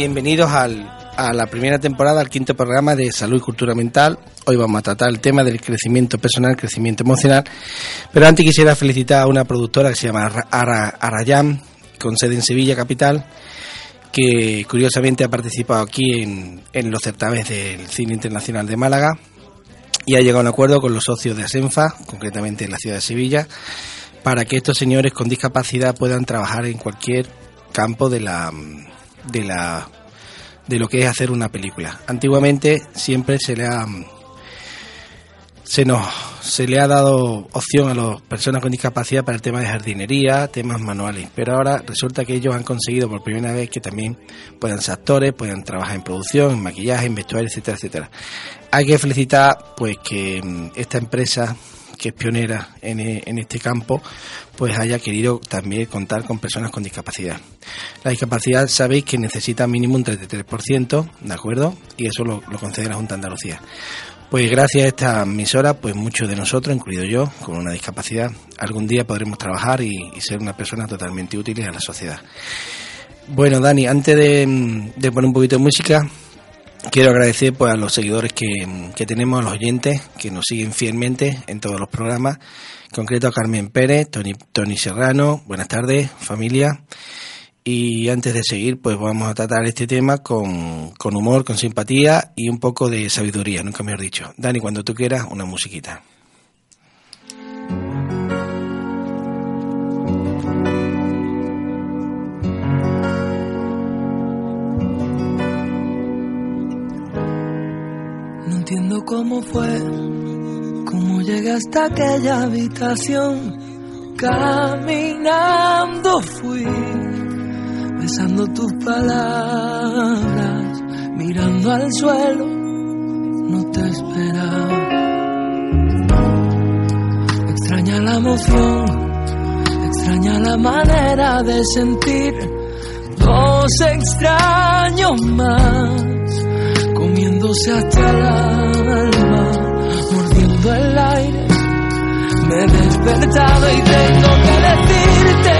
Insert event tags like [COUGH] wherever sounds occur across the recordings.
bienvenidos al, a la primera temporada, al quinto programa de Salud y Cultura Mental. Hoy vamos a tratar el tema del crecimiento personal, crecimiento emocional. Pero antes quisiera felicitar a una productora que se llama Arayam, con sede en Sevilla, capital, que curiosamente ha participado aquí en, en los certámenes del Cine Internacional de Málaga y ha llegado a un acuerdo con los socios de Asenfa, concretamente en la ciudad de Sevilla, para que estos señores con discapacidad puedan trabajar en cualquier campo de la de la de lo que es hacer una película. Antiguamente siempre se le ha se se le ha dado opción a las personas con discapacidad para el tema de jardinería, temas manuales, pero ahora resulta que ellos han conseguido por primera vez que también puedan ser actores, puedan trabajar en producción, en maquillaje, en vestuario, etcétera, etcétera. Hay que felicitar pues que mm, esta empresa que es pionera en, en, este campo, pues haya querido también contar con personas con discapacidad. La discapacidad sabéis que necesita mínimo un 33%, ¿de acuerdo? Y eso lo, concede la Junta de Andalucía. Pues gracias a esta emisora, pues muchos de nosotros, incluido yo, con una discapacidad, algún día podremos trabajar y, ser una persona totalmente útil a la sociedad. Bueno, Dani, antes de, de poner un poquito de música, quiero agradecer pues, a los seguidores que, tenemos, a los oyentes que nos siguen fielmente en todos los programas. En concreto a Carmen Pérez, Tony, Tony Serrano, buenas tardes, familia. Y antes de seguir, pues vamos a tratar este tema con, con humor, con simpatía y un poco de sabiduría, nunca me has dicho. Dani, cuando tú quieras, una musiquita. Entiendo cómo fue, cómo llegué hasta aquella habitación. Caminando fui, besando tus palabras, mirando al suelo, no te esperaba. Extraña la emoción, extraña la manera de sentir, dos extraños más comiéndose hasta el alma, mordiendo el aire. Me he despertado y tengo que decirte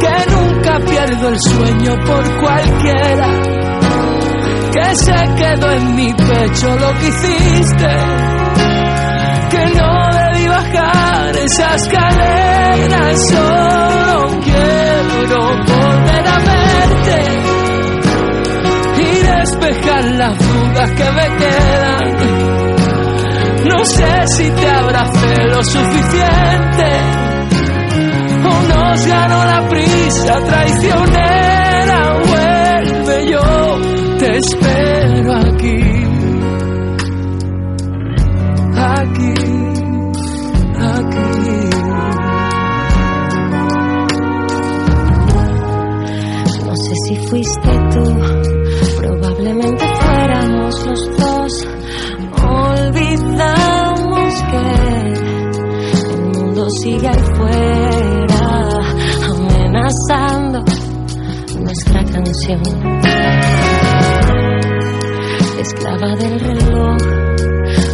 que nunca pierdo el sueño por cualquiera, que se quedó en mi pecho lo que hiciste, que no debí bajar esa escalera y solo quiero volver a verte y despejar las dudas que me quedan. No sé si te abracé lo suficiente o nos ganó la prisa traicionera. Vuelve yo, te espero aquí. aquí, aquí. No sé si fuiste tú, probablemente fuéramos los dos. Olvidamos que el mundo sigue ahí fuera, amenazando nuestra canción. Esclava del reloj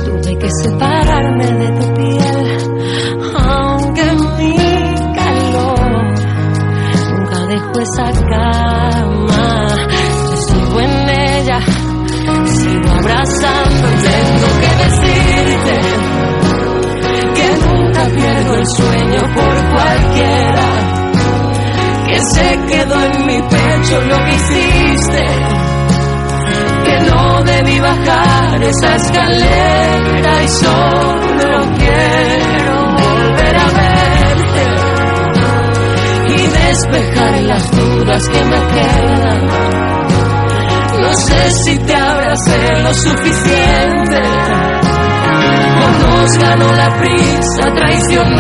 tuve que separarme de tu piel, que nunca pierdo el sueño por cualquiera. Que se quedó en mi pecho lo que hiciste que no debí bajar esa escalera y solo quiero volver a verte y despejar las dudas que me quedan. No sé si te abracé lo suficiente nos ganó la prisa traicionera.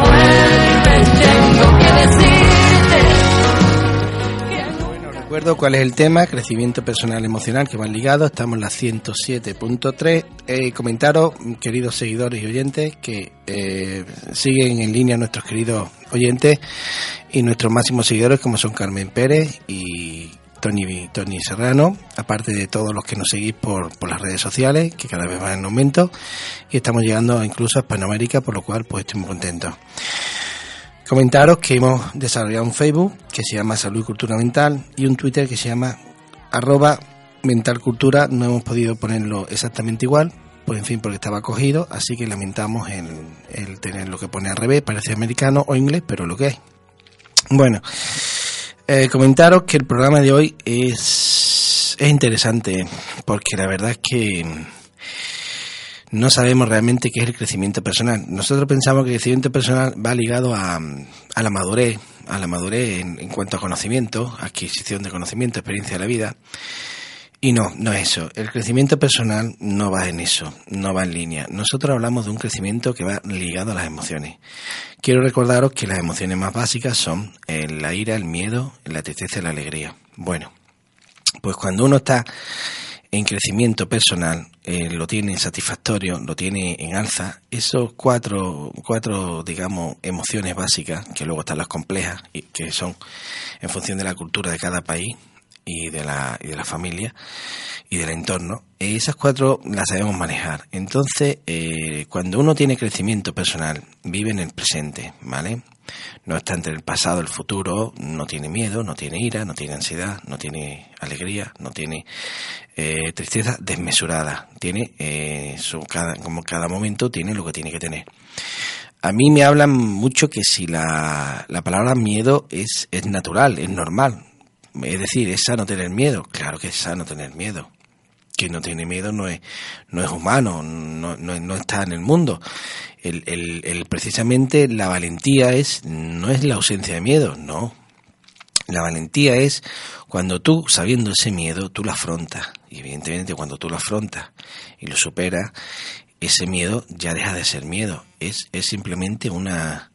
Vuelve, tengo que decirte. recuerdo cuál es el tema, crecimiento personal emocional que van ligados, estamos en la 107.3. Eh, comentaros, queridos seguidores y oyentes, que eh, siguen en línea nuestros queridos oyentes y nuestros máximos seguidores como son Carmen Pérez y Tony, Tony Serrano, aparte de todos los que nos seguís por, por las redes sociales, que cada vez van en aumento, y estamos llegando incluso a Hispanoamérica, por lo cual pues estoy muy contento. Comentaros que hemos desarrollado un Facebook que se llama Salud y Cultura Mental y un Twitter que se llama arroba mental cultura. No hemos podido ponerlo exactamente igual, pues en fin, porque estaba cogido, así que lamentamos el, el tener lo que pone al revés, parece americano o inglés, pero lo que es. Bueno, eh, comentaros que el programa de hoy es, es interesante, porque la verdad es que no sabemos realmente qué es el crecimiento personal. Nosotros pensamos que el crecimiento personal va ligado a, a la madurez, a la madurez en, en, cuanto a conocimiento, adquisición de conocimiento, experiencia de la vida. Y no, no es eso. El crecimiento personal no va en eso, no va en línea. Nosotros hablamos de un crecimiento que va ligado a las emociones. Quiero recordaros que las emociones más básicas son la ira, el miedo, la tristeza y la alegría. Bueno, pues cuando uno está en crecimiento personal, eh, lo tiene satisfactorio, lo tiene en alza, esos cuatro, cuatro, digamos, emociones básicas, que luego están las complejas, y que son en función de la cultura de cada país y de la, y de la familia y del entorno, esas cuatro las sabemos manejar. Entonces, eh, cuando uno tiene crecimiento personal, vive en el presente, ¿vale? No está entre el pasado y el futuro, no tiene miedo, no tiene ira, no tiene ansiedad, no tiene alegría, no tiene eh, tristeza desmesurada. Tiene, eh, su, cada, como cada momento tiene lo que tiene que tener. A mí me hablan mucho que si la, la palabra miedo es, es natural, es normal. Es decir, es sano tener miedo. Claro que es sano tener miedo. Quien no tiene miedo no es, no es humano, no, no, no está en el mundo. El, el, el, precisamente la valentía es, no es la ausencia de miedo, no. La valentía es cuando tú, sabiendo ese miedo, tú lo afrontas. Y evidentemente cuando tú lo afrontas y lo superas, ese miedo ya deja de ser miedo. Es, es simplemente una,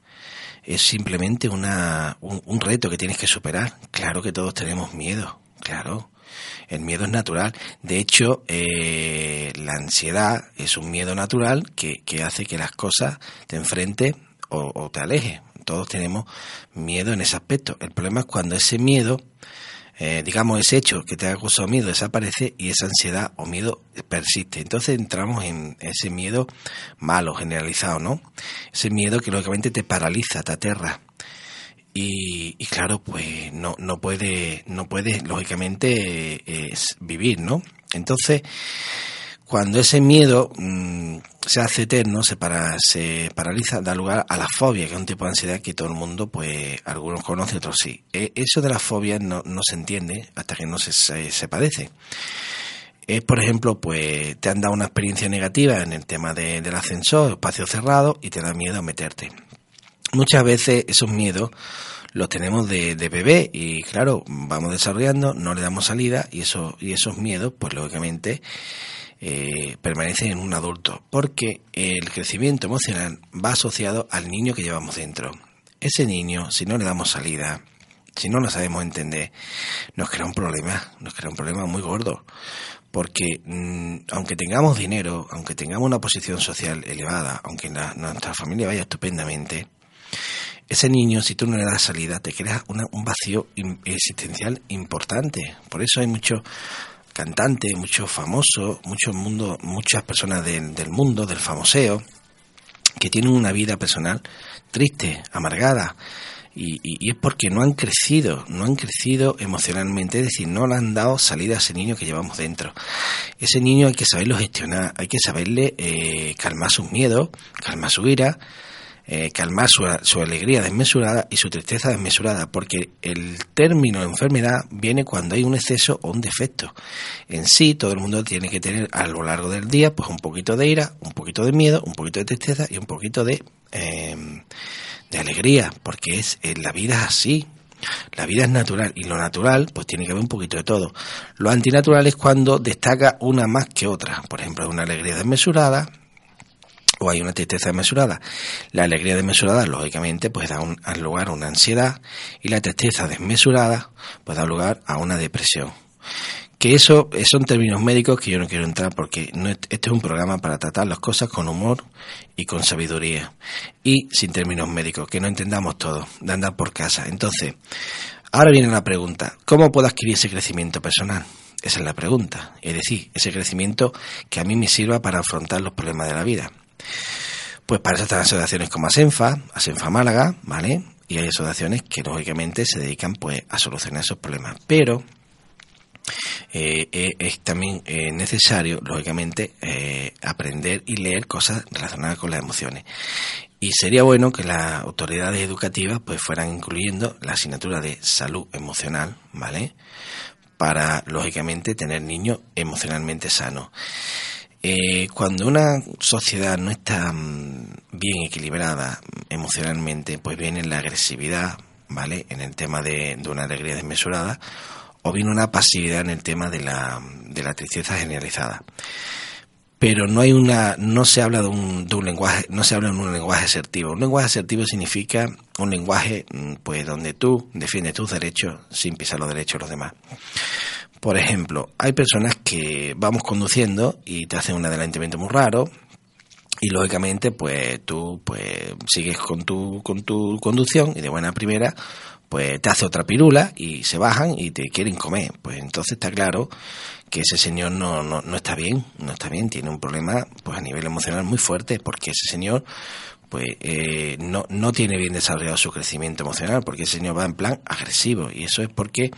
es simplemente una, un, un, reto que tienes que superar. Claro que todos tenemos miedo, claro. El miedo es natural. De hecho, eh, la ansiedad es un miedo natural que, que hace que las cosas te enfrentes o, o te alejes. Todos tenemos miedo en ese aspecto. El problema es cuando ese miedo, eh, digamos, ese hecho que te ha causado miedo desaparece y esa ansiedad o miedo persiste. Entonces entramos en ese miedo malo, generalizado, ¿no? Ese miedo que lógicamente te paraliza, te aterra. Y, y, claro, pues no, no puede, no puede lógicamente eh, vivir, ¿no? Entonces, cuando ese miedo, se hace eterno, se, para, se paraliza, da lugar a la fobia, que es un tipo de ansiedad que todo el mundo, pues algunos conocen, otros sí. E, eso de la fobia no, se entiende hasta que no se, se, padece. Es, por ejemplo, pues te han dado una experiencia negativa en el tema del ascensor, espacio cerrado, y te da miedo a meterte. Muchas veces esos miedos los tenemos de, de, bebé y claro, vamos desarrollando, no le damos salida y, eso, y esos miedos, pues lógicamente eh, permanece en un adulto, porque el crecimiento emocional va asociado al niño que llevamos dentro. Ese niño, si no le damos salida, si no lo sabemos entender, nos crea un problema, nos crea un problema muy gordo. Porque mm, aunque tengamos dinero, aunque tengamos una posición social elevada, aunque nuestra familia vaya estupendamente, ese niño, si tú no le das salida, te crea un vacío existencial importante. Por eso hay mucho cantantes, muchos famosos, muchos mundo, muchas personas del mundo, del famoseo, que tienen una vida personal triste, amargada, y, y, es porque no han crecido, no han crecido emocionalmente, es decir, no le han dado salida a ese niño que llevamos dentro. Ese niño hay que saberlo gestionar, hay que saberle eh, calmar sus miedos, calmar su ira, eh, calmar su, su, alegría desmesurada y su tristeza desmesurada, porque el término enfermedad viene cuando hay un exceso o un defecto. En sí, todo el mundo tiene que tener a lo largo del día pues un poquito de ira, un poquito de miedo, un poquito de tristeza y un poquito de, em, alegría, porque es eh, la vida es así, la vida es natural y lo natural pues tiene que haber un poquito de todo. Lo antinatural es cuando destaca una más que otra. Por ejemplo, una alegría desmesurada, o hay una tristeza desmesurada. La alegría desmesurada, lógicamente, pues da, lugar a una ansiedad y la tristeza desmesurada, pues da lugar a una depresión. Que eso son términos médicos que yo no quiero entrar porque no, este es un programa para tratar las cosas con humor y con sabiduría y sin términos médicos, que no entendamos todo, de andar por casa. Entonces, ahora viene la pregunta, ¿cómo puedo adquirir ese crecimiento personal? Esa es la pregunta, es decir, ese crecimiento que a mí me sirva para afrontar los problemas de la vida. Pues para eso están asociaciones como Asenfa, Asenfa Málaga, ¿vale? Y hay asociaciones que lógicamente se dedican pues a solucionar esos problemas. Pero eh, eh, es también eh, necesario, lógicamente, aprender y leer cosas relacionadas con las emociones. Y sería bueno que las autoridades educativas pues fueran incluyendo la asignatura de salud emocional, ¿vale? Para, lógicamente, tener niños emocionalmente sanos. Eh, cuando una sociedad no está mm, bien equilibrada emocionalmente, pues viene la agresividad, ¿vale? En el tema de, una alegría desmesurada, o viene una pasividad en el tema de la, de la tristeza generalizada. Pero no hay una, no se habla de un, de un lenguaje, no se habla en un lenguaje asertivo. Un lenguaje asertivo significa un lenguaje, mm, pues, donde tú defiendes tus derechos sin pisar los derechos de los demás. Por ejemplo, hay personas que vamos conduciendo y te hacen un adelantamiento muy raro y lógicamente pues tú pues sigues con tu con tu conducción y de buena primera pues te hace otra pirula y se bajan y te quieren comer. Pues entonces está claro que ese señor no, no, no está bien, no está bien, tiene un problema pues a nivel emocional muy fuerte porque ese señor pues eh, no, no tiene bien desarrollado su crecimiento emocional porque ese señor va en plan agresivo y eso es porque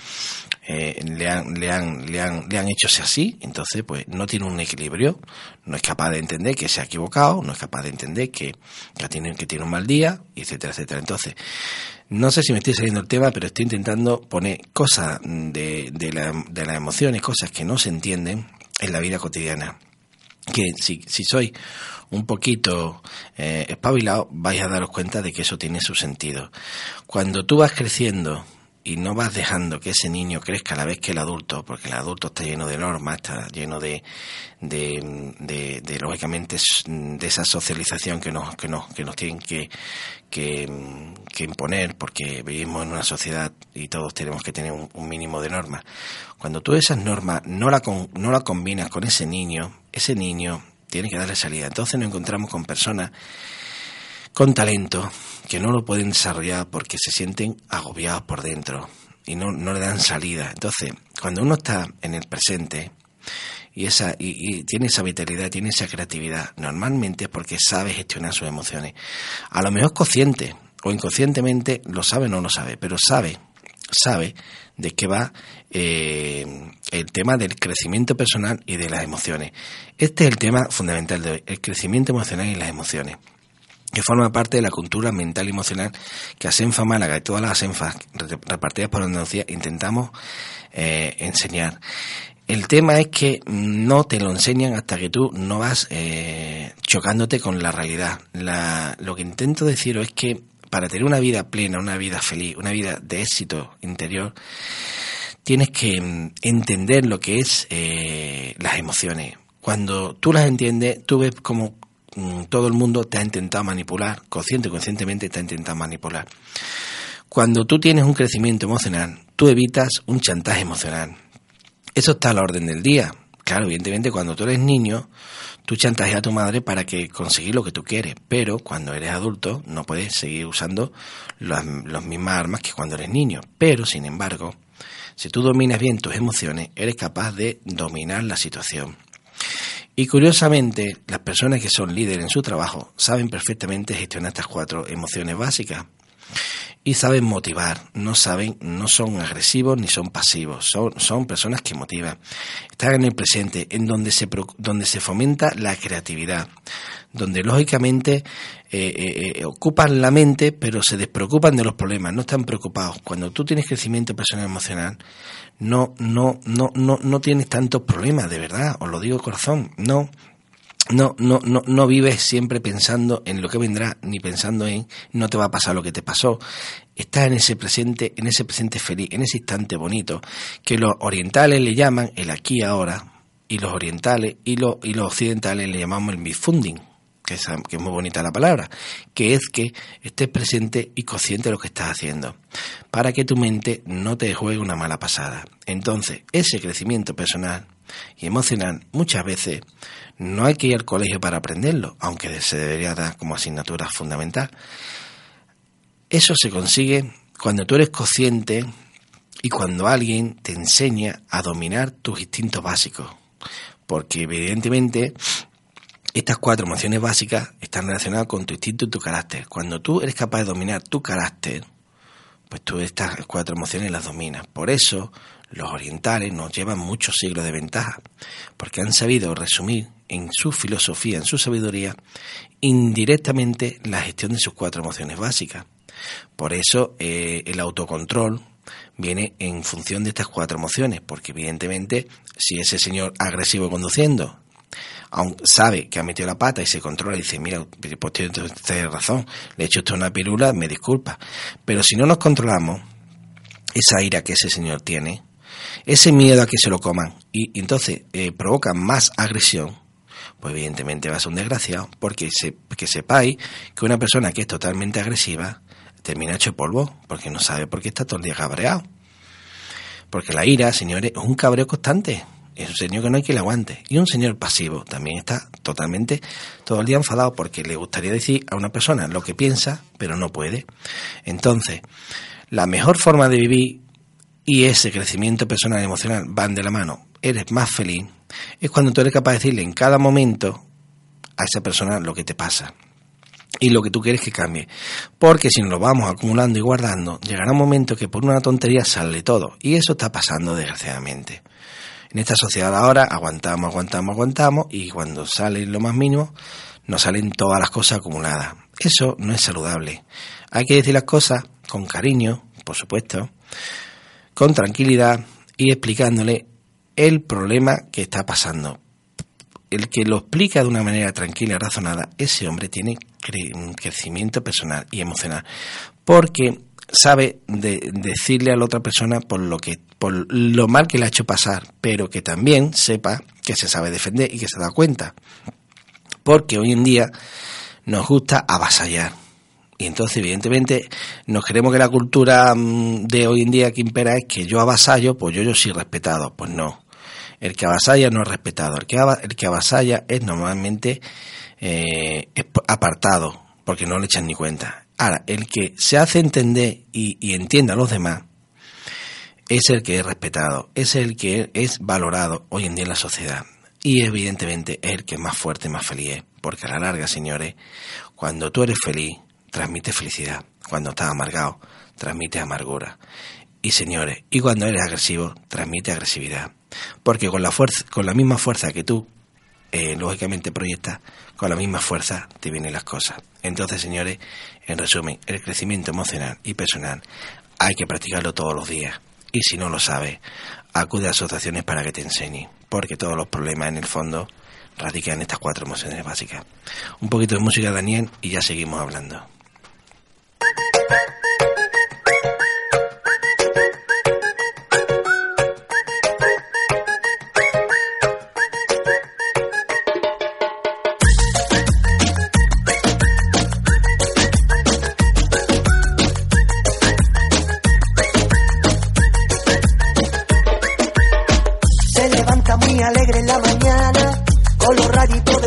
eh, le, han, le, han, le, han, le han hecho así, entonces pues no tiene un equilibrio, no es capaz de entender que se ha equivocado, no es capaz de entender que, que, tiene, que tiene un mal día, etcétera, etcétera. Entonces, no sé si me estoy saliendo el tema, pero estoy intentando poner cosas de, de, la, de las emociones, cosas que no se entienden en la vida cotidiana. Que si, si soy un poquito eh, espabilado, vais a daros cuenta de que eso tiene su sentido. Cuando tú vas creciendo y no vas dejando que ese niño crezca a la vez que el adulto, porque el adulto está lleno de normas, está lleno de, de, de, lógicamente, de esa socialización que nos, que nos, que nos tienen que, que, imponer, porque vivimos en una sociedad y todos tenemos que tener un, mínimo de normas. Cuando tú esas normas no la, no la combinas con ese niño, ese niño tiene que darle salida. Entonces nos encontramos con personas con talento que no lo pueden desarrollar porque se sienten agobiados por dentro y no, no le dan salida. Entonces, cuando uno está en el presente y, esa, y, tiene esa vitalidad, tiene esa creatividad, normalmente es porque sabe gestionar sus emociones. A lo mejor consciente o inconscientemente lo sabe o no lo sabe, pero sabe sabe de qué va eh, el tema del crecimiento personal y de las emociones. Este es el tema fundamental de hoy, el crecimiento emocional y las emociones que forma parte de la cultura mental y emocional que ASENFA Málaga y todas las ASENFAs repartidas por Andalucía intentamos eh, enseñar. El tema es que no te lo enseñan hasta que tú no vas eh, chocándote con la realidad. lo que intento decir es que para tener una vida plena, una vida feliz, una vida de éxito interior, tienes que mm, entender lo que es eh, las emociones. Cuando tú las entiendes, tú ves como mm, todo el mundo te ha intentado manipular, consciente o conscientemente te ha intentado manipular. Cuando tú tienes un crecimiento emocional, tú evitas un chantaje emocional. Eso está a la orden del día. Claro, evidentemente cuando tú eres niño, tú chantajeas a tu madre para que conseguir lo que tú quieres, pero cuando eres adulto no puedes seguir usando las, mismas armas que cuando eres niño. Pero, sin embargo, si tú dominas bien tus emociones, eres capaz de dominar la situación. Y curiosamente, las personas que son líderes en su trabajo saben perfectamente gestionar estas cuatro emociones básicas y saben motivar, no saben, no son agresivos ni son pasivos, son, son personas que motivan. Están en el presente, en donde se, donde se fomenta la creatividad, donde lógicamente eh, eh, eh, ocupan la mente, pero se despreocupan de los problemas, no están preocupados. Cuando tú tienes crecimiento personal emocional, no, no, no, no, no tienes tantos problemas, de verdad, os lo digo corazón, no, no, no, no, no vives siempre pensando en lo que vendrá, ni pensando en no te va a pasar lo que te pasó. Estás en ese presente, en ese presente feliz, en ese instante bonito, que los orientales le llaman el aquí ahora, y los orientales y los, y los occidentales le llamamos el mifunding, que es, que es muy bonita la palabra, que es que estés presente y consciente de lo que estás haciendo, para que tu mente no te juegue una mala pasada. Entonces, ese crecimiento personal y emocional muchas veces no hay que ir al colegio para aprenderlo, aunque se debería dar como asignatura fundamental. Eso se consigue cuando tú eres consciente y cuando alguien te enseña a dominar tus instintos básicos. Porque evidentemente estas cuatro emociones básicas están relacionadas con tu instinto y tu carácter. Cuando tú eres capaz de dominar tu carácter, pues tú estas cuatro emociones las dominas. Por eso los orientales nos llevan muchos siglos de ventaja, porque han sabido resumir en su filosofía, en su sabiduría, indirectamente la gestión de sus cuatro emociones básicas. Por eso eh, el autocontrol viene en función de estas cuatro emociones, porque evidentemente si ese señor agresivo conduciendo aun sabe que ha metido la pata y se controla y dice, mira, pues tiene razón, le he hecho esto una pirula, me disculpa. Pero si no nos controlamos, esa ira que ese señor tiene, ese miedo a que se lo coman, y, entonces eh, provoca más agresión, pues evidentemente va a ser un desgraciado, porque se, que sepáis que una persona que es totalmente agresiva termina hecho polvo, porque no sabe por qué está todo el día cabreado. Porque la ira, señores, es un cabreo constante. Es un señor que no hay que le aguante. Y un señor pasivo también está totalmente todo el día enfadado porque le gustaría decir a una persona lo que piensa, pero no puede. Entonces, la mejor forma de vivir y ese crecimiento personal y emocional van de la mano, eres más feliz, es cuando tú eres capaz de decirle en cada momento a esa persona lo que te pasa y lo que tú quieres que cambie. Porque si nos lo vamos acumulando y guardando, llegará un momento que por una tontería sale todo. Y eso está pasando desgraciadamente. En esta sociedad ahora aguantamos, aguantamos, aguantamos y cuando sale lo más mínimo, nos salen todas las cosas acumuladas. Eso no es saludable. Hay que decir las cosas con cariño, por supuesto, con tranquilidad y explicándole el problema que está pasando. El que lo explica de una manera tranquila y razonada, ese hombre tiene crecimiento personal y emocional, porque sabe de decirle a la otra persona por lo que por lo mal que le ha hecho pasar, pero que también sepa que se sabe defender y que se da cuenta. Porque hoy en día nos gusta avasallar. Y entonces, evidentemente, nos creemos que la cultura mm, de hoy en día que impera es que yo avasallo, pues yo, yo soy respetado. Pues no. El que avasalla no es respetado. El que, el que avasalla es normalmente eh, apartado, porque no le echan ni cuenta. Ahora, el que se hace entender y, y entienda a los demás es el que es respetado, es el que es valorado hoy en día en la sociedad. Y evidentemente es el que es más fuerte, más feliz es. Porque a la larga, señores, cuando tú eres feliz, transmite felicidad. Cuando estás amargado, transmite amargura. y señores. Y cuando eres agresivo, transmite agresividad. Porque con la fuerza, con la misma fuerza que tú, eh, lógicamente proyectas, con la misma fuerza te vienen las cosas. Entonces, señores, en resumen, el crecimiento emocional y personal hay que practicarlo todos los días. Y si no lo sabes, acude a asociaciones para que te enseñen. Porque todos los problemas en el fondo radican en estas cuatro emociones básicas. Un poquito de música, Daniel, y ya seguimos hablando.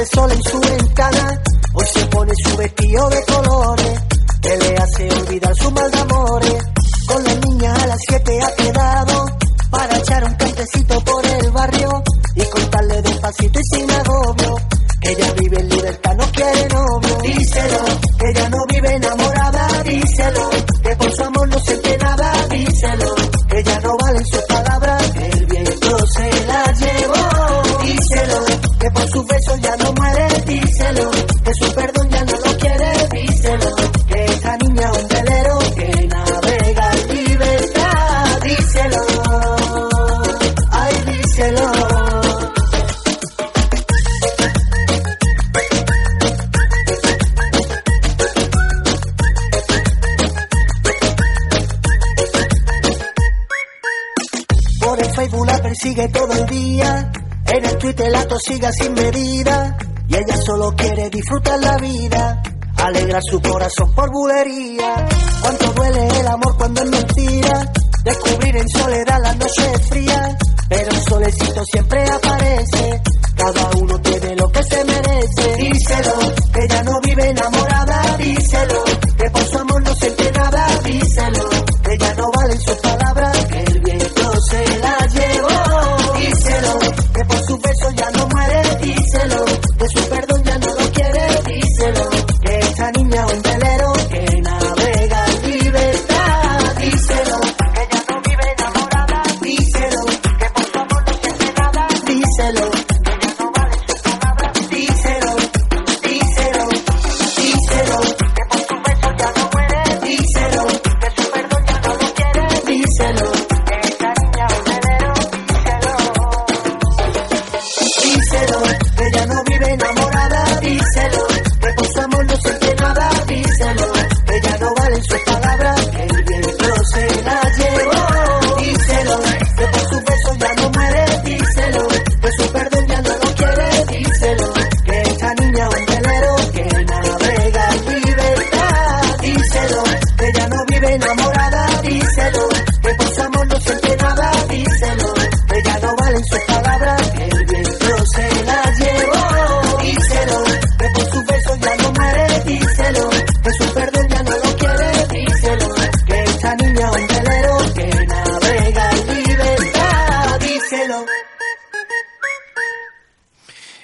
Sol en su ventana. Hoy se pone su vestido de colores, que le hace olvidar Sinto esse la tosiga sin medida. Y ella solo quiere disfrutar la vida. Alegrar su corazón por bulería. Cuánto duele el amor cuando es mentira. Descubrir en soledad las noches frías. Pero el solecito siempre enamorada, díselo, que amor no siente nada, díselo, ella no valen sus palabras, que el viento se la llevó, díselo, que por su beso ya no muere, díselo, que su perdón ya no lo quiere, díselo, que esta niña es un velero que navega en libertad, díselo.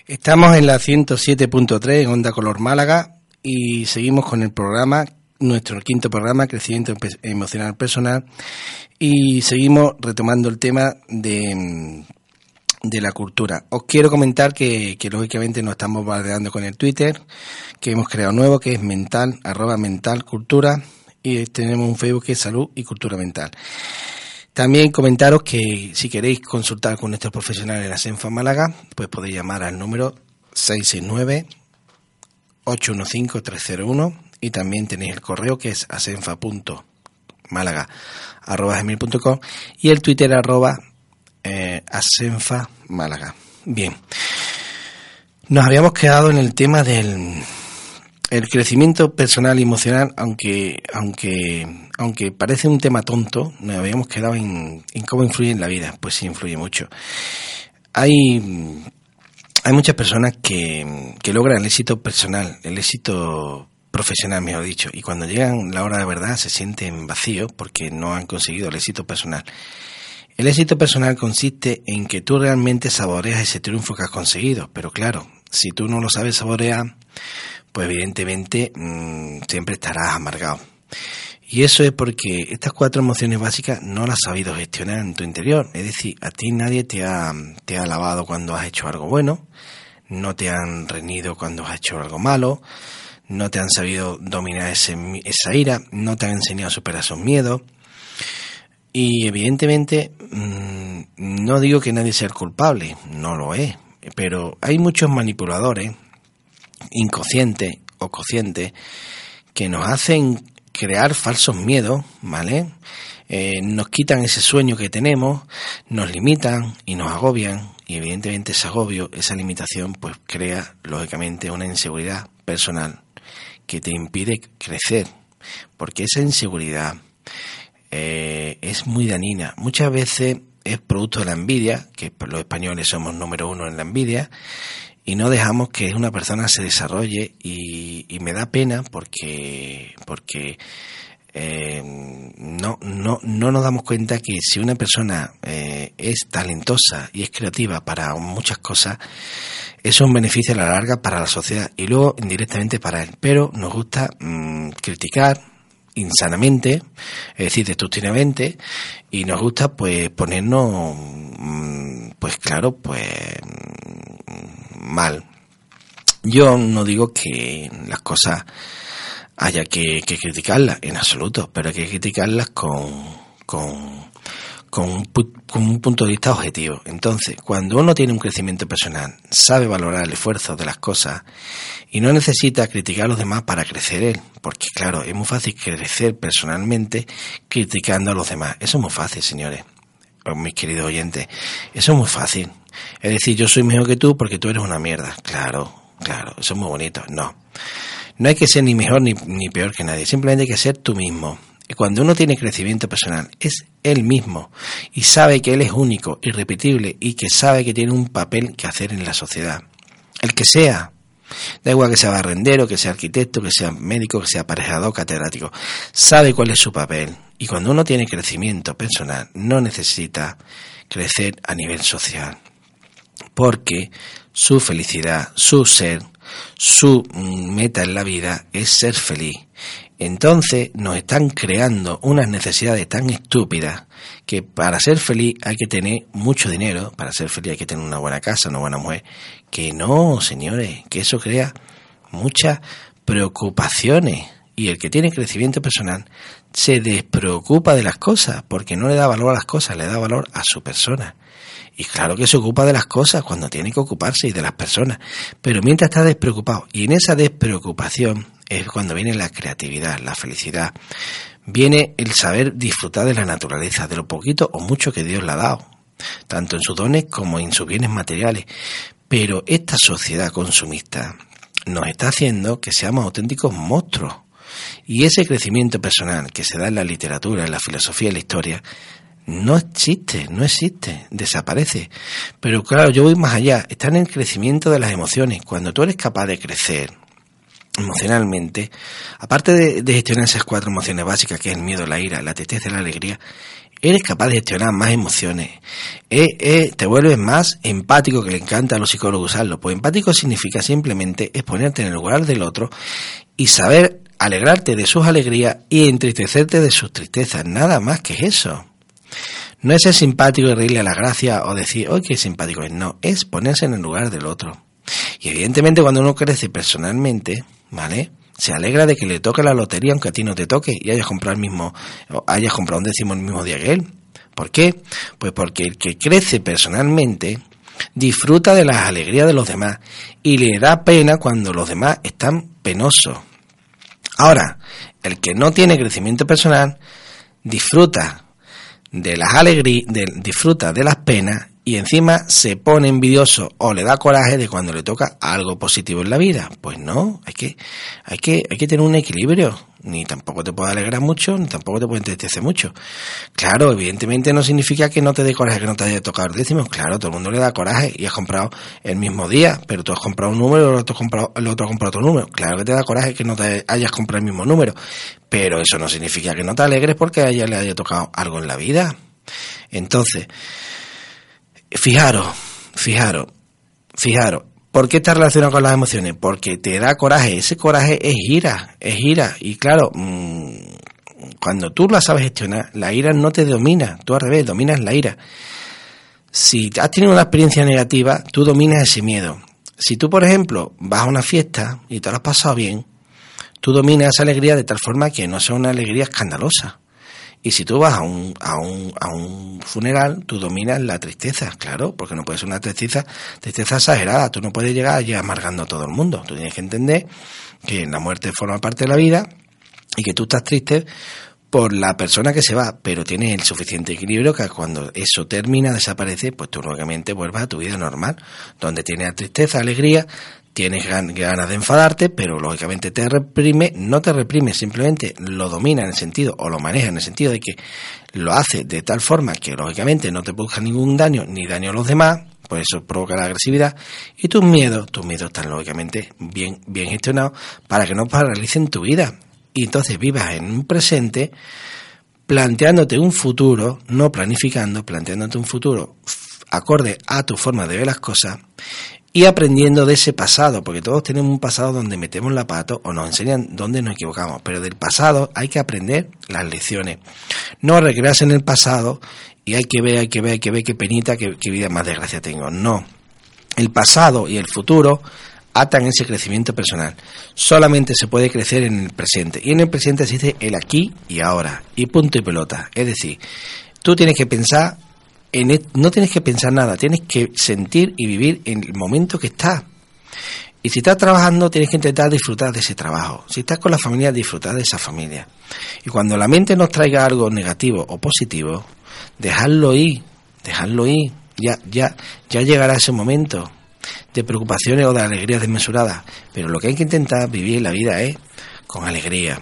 Estamos en la 107.3 en Onda Color Málaga y seguimos con el programa, nuestro quinto programa, Crecimiento Emocional Personal, y seguimos retomando el tema de, de la cultura. Os quiero comentar que, lógicamente nos estamos bombardeando con el Twitter, que hemos creado nuevo, que es mental, arroba mental cultura, y tenemos un Facebook que es salud y cultura mental. También comentaros que si queréis consultar con nuestros profesionales de la Senfa Málaga, pues podéis llamar al número 669-815-301 y también tenéis el correo que es asenfa.málaga.com y el Twitter arroba eh, asenfa málaga. Bien, nos habíamos quedado en el tema del el crecimiento personal y emocional, aunque, aunque, aunque parece un tema tonto, nos habíamos quedado en, cómo influye en la vida. Pues sí, influye mucho. Hay, hay muchas personas que, que logran el éxito personal, el éxito profesional, mejor dicho, y cuando llegan la hora de verdad se sienten vacíos porque no han conseguido el éxito personal. El éxito personal consiste en que tú realmente saboreas ese triunfo que has conseguido, pero claro, si tú no lo sabes saborear, pues evidentemente mmm, siempre estarás amargado. Y eso es porque estas cuatro emociones básicas no las has sabido gestionar en tu interior. Es decir, a ti nadie te ha, te ha alabado cuando has hecho algo bueno, no te han reñido cuando has hecho algo malo, no te han sabido dominar ese, esa ira, no te han enseñado a superar esos miedos. Y evidentemente mm, no digo que nadie sea el culpable, no lo es, pero hay muchos manipuladores inconscientes o conscientes que nos hacen crear falsos miedos, ¿vale? Eh, nos quitan ese sueño que tenemos, nos limitan y nos agobian y evidentemente ese agobio, esa limitación, pues crea lógicamente una inseguridad personal que te impide crecer, porque esa inseguridad eh, es muy dañina. Muchas veces es producto de la envidia, que los españoles somos número uno en la envidia, y no dejamos que una persona se desarrolle y, me da pena porque porque eh, no, no, no nos damos cuenta que si una persona eh, es talentosa y es creativa para muchas cosas, eso es un beneficio a la larga para la sociedad y luego indirectamente para él. Pero nos gusta mm, criticar insanamente, es decir, destructivamente, y nos gusta pues ponernos, mm, pues claro, pues mm, mal. Yo no digo que las cosas haya que, criticarlas en absoluto, pero hay que criticarlas con, con, un, con un punto de vista objetivo. Entonces, cuando uno tiene un crecimiento personal, sabe valorar el esfuerzo de las cosas y no necesita criticar a los demás para crecer él, porque claro, es muy fácil crecer personalmente criticando a los demás. Eso es muy fácil, señores, mis queridos oyentes. Eso es muy fácil. Es decir, yo soy mejor que tú porque tú eres una mierda. Claro, claro, eso es muy bonito. No. No hay que ser ni mejor ni, ni peor que nadie, simplemente hay que ser tú mismo. Y cuando uno tiene crecimiento personal, es él mismo y sabe que él es único, irrepetible y que sabe que tiene un papel que hacer en la sociedad. El que sea, da igual que sea barrendero, que sea arquitecto, que sea médico, que sea aparejador, catedrático, sabe cuál es su papel. Y cuando uno tiene crecimiento personal, no necesita crecer a nivel social, porque su felicidad, su ser, su meta en la vida es ser feliz. Entonces nos están creando unas necesidades tan estúpidas que para ser feliz hay que tener mucho dinero, para ser feliz hay que tener una buena casa, una buena mujer. Que no, señores, que eso crea muchas preocupaciones. Y el que tiene crecimiento personal se despreocupa de las cosas, porque no le da valor a las cosas, le da valor a su persona. Y claro que se ocupa de las cosas cuando tiene que ocuparse y de las personas. Pero mientras está despreocupado, y en esa despreocupación es cuando viene la creatividad, la felicidad. Viene el saber disfrutar de la naturaleza, de lo poquito o mucho que Dios le ha dado, tanto en sus dones como en sus bienes materiales. Pero esta sociedad consumista nos está haciendo que seamos auténticos monstruos. Y ese crecimiento personal que se da en la literatura, en la filosofía y la historia, no existe, no existe, desaparece. Pero claro, yo voy más allá, está en el crecimiento de las emociones. Cuando tú eres capaz de crecer emocionalmente, aparte de, gestionar esas cuatro emociones básicas, que es el miedo, la ira, la tristeza y la alegría, eres capaz de gestionar más emociones. Eh, eh, te vuelves más empático, que le encanta a los psicólogos usarlo. Pues empático significa simplemente es ponerte en el lugar del otro y saber alegrarte de sus alegrías y entristecerte de sus tristezas. Nada más que eso. No es ser simpático y reírle a la gracia o decir, ¡ay, qué simpático es! No, es ponerse en el lugar del otro. Y evidentemente cuando uno crece personalmente, ¿vale? Se alegra de que le toque la lotería aunque a ti no te toque y hayas comprado el mismo, hayas comprado un décimo el mismo día que él. ¿Por qué? Pues porque el que crece personalmente disfruta de las alegrías de los demás y le da pena cuando los demás están penosos. Ahora, el que no tiene crecimiento personal disfruta de las alegrías, disfruta de las penas y encima se pone envidioso o le da coraje de cuando le toca algo positivo en la vida. Pues no, hay que, hay que, hay que tener un equilibrio. Ni tampoco te puede alegrar mucho, ni tampoco te puede entristecer mucho. Claro, evidentemente no significa que no te dé coraje que no te haya tocado el décimo. Claro, todo el mundo le da coraje y has comprado el mismo día, pero tú has comprado un número el otro, has comprado, el otro ha comprado otro número. Claro que te da coraje que no te hayas comprado el mismo número, pero eso no significa que no te alegres porque a le haya tocado algo en la vida. Entonces, Fijaros, fijaros, fijaros. ¿Por qué está relacionado con las emociones? Porque te da coraje. Ese coraje es ira, es ira. Y claro, mm, cuando tú la sabes gestionar, la ira no te domina, tú al revés, dominas la ira. Si has tenido una experiencia negativa, tú dominas ese miedo. Si tú, por ejemplo, vas a una fiesta y te lo has pasado bien, tú dominas esa alegría de tal forma que no sea una alegría escandalosa. Y si tú vas a un, a un, a un funeral, tú dominas la tristeza, claro, porque no puede ser una tristeza, tristeza exagerada. Tú no puedes llegar allí amargando a todo el mundo. Tú tienes que entender que la muerte forma parte de la vida y que tú estás triste por la persona que se va, pero tienes el suficiente equilibrio que cuando eso termina, desaparece, pues tú nuevamente vuelvas a tu vida normal, donde tienes tristeza, alegría, tienes ganas de enfadarte, pero lógicamente te reprime, no te reprime, simplemente lo domina en el sentido, o lo maneja en el sentido de que lo hace de tal forma que lógicamente no te produzca ningún daño, ni daño a los demás, pues eso provoca la agresividad, y tus miedos, tus miedos están lógicamente bien, bien gestionados para que no paralicen tu vida, y entonces vivas en un presente planteándote un futuro, no planificando, planteándote un futuro acorde a tu forma de ver las cosas y aprendiendo de ese pasado, porque todos tenemos un pasado donde metemos la pato o nos enseñan dónde nos equivocamos, pero del pasado hay que aprender las lecciones. No recrearse en el pasado y hay que ver, hay que ver, hay que ver qué penita, qué, qué vida más desgracia tengo. No. El pasado y el futuro atan ese crecimiento personal. Solamente se puede crecer en el presente. Y en el presente existe el aquí y ahora. Y punto y pelota. Es decir, tú tienes que pensar e, no tienes que pensar nada, tienes que sentir y vivir en el momento que estás. Y si estás trabajando, tienes que intentar disfrutar de ese trabajo. Si estás con la familia, disfrutar de esa familia. Y cuando la mente nos traiga algo negativo o positivo, dejarlo ir, dejarlo ir. Ya, ya, ya llegará ese momento de preocupaciones o de alegrías desmesuradas. Pero lo que hay que intentar vivir la vida es con alegría,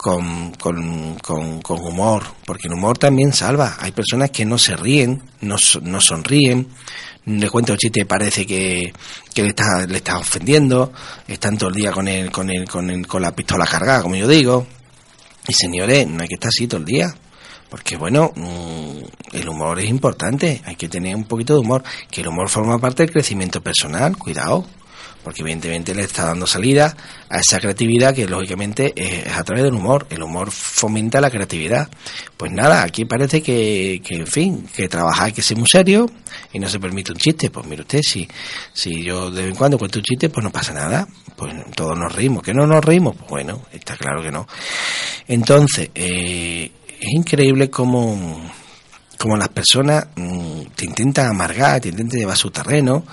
con, con, con, humor, porque el humor también salva. Hay personas que no se ríen, no, no sonríen, le cuento el chiste parece que, que le está le está ofendiendo, están todo el día con el, con el, con el, con la pistola cargada, como yo digo. Y señores, no hay que estar así todo el día. Porque bueno, mm, el humor es importante, hay que tener un poquito de humor, que el humor forma parte del crecimiento personal, cuidado porque evidentemente le está dando salida a esa creatividad que lógicamente es a través del humor. El humor fomenta la creatividad. Pues nada, aquí parece que, que en fin, que trabajar hay que ser muy serio y no se permite un chiste. Pues mire usted, si, si yo de vez en cuando cuento un chiste, pues no pasa nada. Pues todos nos reímos. ¿Que no nos reímos? Pues bueno, está claro que no. Entonces, eh, es increíble cómo, como las personas mm, te intentan amargar, te intentan llevar su terreno